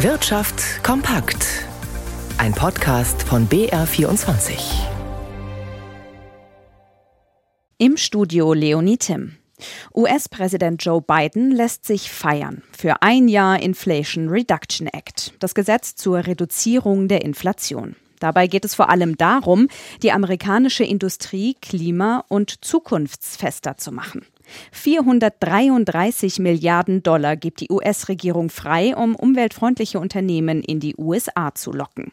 Wirtschaft kompakt. Ein Podcast von BR24. Im Studio Leonie Tim. US-Präsident Joe Biden lässt sich feiern für ein Jahr Inflation Reduction Act, das Gesetz zur Reduzierung der Inflation. Dabei geht es vor allem darum, die amerikanische Industrie klima- und zukunftsfester zu machen. 433 Milliarden Dollar gibt die US-Regierung frei, um umweltfreundliche Unternehmen in die USA zu locken.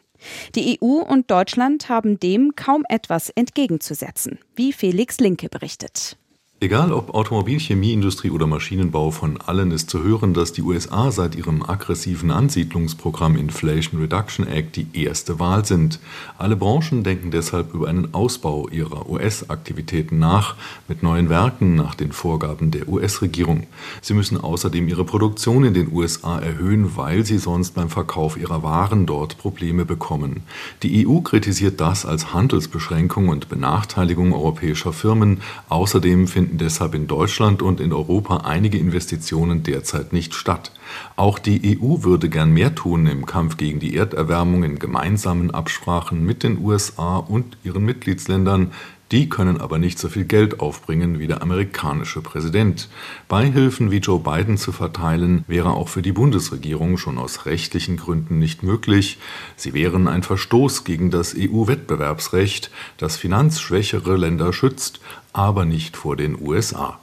Die EU und Deutschland haben dem kaum etwas entgegenzusetzen, wie Felix Linke berichtet. Egal ob Automobil, Chemieindustrie oder Maschinenbau, von allen ist zu hören, dass die USA seit ihrem aggressiven Ansiedlungsprogramm Inflation Reduction Act die erste Wahl sind. Alle Branchen denken deshalb über einen Ausbau ihrer US-Aktivitäten nach, mit neuen Werken nach den Vorgaben der US-Regierung. Sie müssen außerdem ihre Produktion in den USA erhöhen, weil sie sonst beim Verkauf ihrer Waren dort Probleme bekommen. Die EU kritisiert das als Handelsbeschränkung und Benachteiligung europäischer Firmen. Außerdem finden finden deshalb in Deutschland und in Europa einige Investitionen derzeit nicht statt. Auch die EU würde gern mehr tun im Kampf gegen die Erderwärmung in gemeinsamen Absprachen mit den USA und ihren Mitgliedsländern, die können aber nicht so viel Geld aufbringen wie der amerikanische Präsident. Beihilfen wie Joe Biden zu verteilen, wäre auch für die Bundesregierung schon aus rechtlichen Gründen nicht möglich. Sie wären ein Verstoß gegen das EU-Wettbewerbsrecht, das finanzschwächere Länder schützt, aber nicht vor den USA.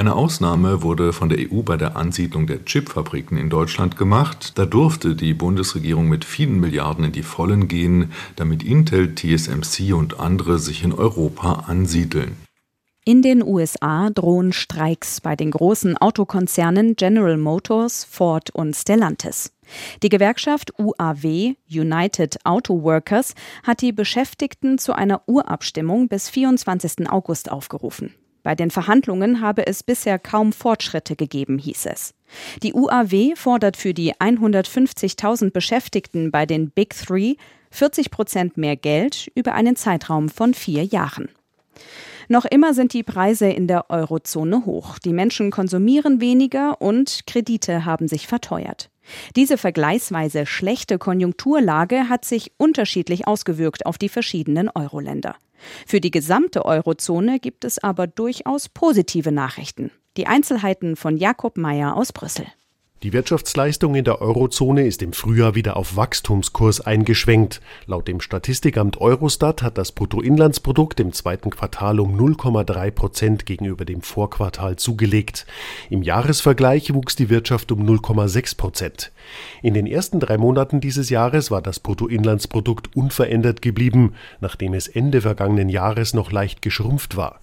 Eine Ausnahme wurde von der EU bei der Ansiedlung der Chipfabriken in Deutschland gemacht. Da durfte die Bundesregierung mit vielen Milliarden in die Vollen gehen, damit Intel, TSMC und andere sich in Europa ansiedeln. In den USA drohen Streiks bei den großen Autokonzernen General Motors, Ford und Stellantis. Die Gewerkschaft UAW, United Auto Workers, hat die Beschäftigten zu einer Urabstimmung bis 24. August aufgerufen. Bei den Verhandlungen habe es bisher kaum Fortschritte gegeben, hieß es. Die UAW fordert für die 150.000 Beschäftigten bei den Big Three 40 Prozent mehr Geld über einen Zeitraum von vier Jahren. Noch immer sind die Preise in der Eurozone hoch. Die Menschen konsumieren weniger und Kredite haben sich verteuert. Diese vergleichsweise schlechte Konjunkturlage hat sich unterschiedlich ausgewirkt auf die verschiedenen Euro-Länder. Für die gesamte Eurozone gibt es aber durchaus positive Nachrichten. Die Einzelheiten von Jakob Mayer aus Brüssel. Die Wirtschaftsleistung in der Eurozone ist im Frühjahr wieder auf Wachstumskurs eingeschwenkt. Laut dem Statistikamt Eurostat hat das Bruttoinlandsprodukt im zweiten Quartal um 0,3 Prozent gegenüber dem Vorquartal zugelegt. Im Jahresvergleich wuchs die Wirtschaft um 0,6 Prozent. In den ersten drei Monaten dieses Jahres war das Bruttoinlandsprodukt unverändert geblieben, nachdem es Ende vergangenen Jahres noch leicht geschrumpft war.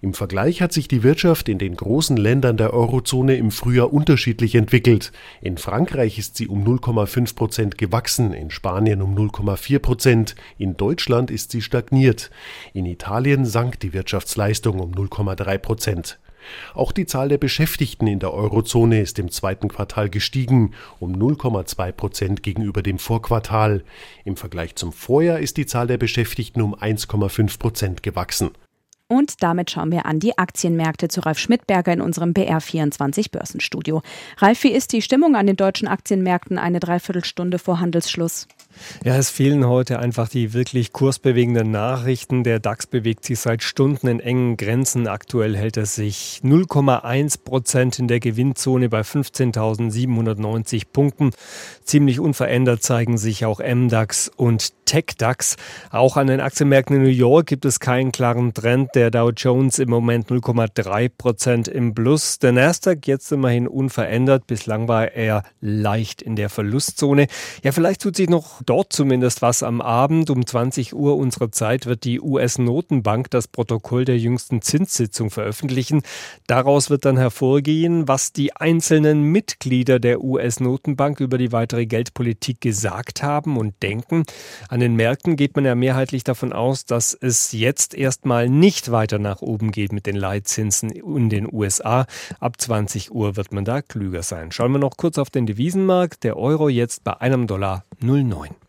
Im Vergleich hat sich die Wirtschaft in den großen Ländern der Eurozone im Frühjahr unterschiedlich entwickelt. In Frankreich ist sie um 0,5 Prozent gewachsen, in Spanien um 0,4 Prozent, in Deutschland ist sie stagniert. In Italien sank die Wirtschaftsleistung um 0,3 Prozent. Auch die Zahl der Beschäftigten in der Eurozone ist im zweiten Quartal gestiegen, um 0,2 Prozent gegenüber dem Vorquartal. Im Vergleich zum Vorjahr ist die Zahl der Beschäftigten um 1,5 Prozent gewachsen. Und damit schauen wir an die Aktienmärkte zu Ralf Schmidberger in unserem BR24 Börsenstudio. Ralf, wie ist die Stimmung an den deutschen Aktienmärkten eine Dreiviertelstunde vor Handelsschluss? Ja, es fehlen heute einfach die wirklich kursbewegenden Nachrichten. Der DAX bewegt sich seit Stunden in engen Grenzen. Aktuell hält er sich 0,1 Prozent in der Gewinnzone bei 15.790 Punkten. Ziemlich unverändert zeigen sich auch MDAX und TechDAX. Auch an den Aktienmärkten in New York gibt es keinen klaren Trend. Der Dow Jones im Moment 0,3 Prozent im Plus. Der Nasdaq jetzt immerhin unverändert. Bislang war er leicht in der Verlustzone. Ja, vielleicht tut sich noch dort zumindest was am Abend. Um 20 Uhr unserer Zeit wird die US-Notenbank das Protokoll der jüngsten Zinssitzung veröffentlichen. Daraus wird dann hervorgehen, was die einzelnen Mitglieder der US-Notenbank über die weitere Geldpolitik gesagt haben und denken. An den Märkten geht man ja mehrheitlich davon aus, dass es jetzt erstmal nicht weiter nach oben geht mit den Leitzinsen in den USA. Ab 20 Uhr wird man da klüger sein. Schauen wir noch kurz auf den Devisenmarkt. Der Euro jetzt bei einem Dollar 09.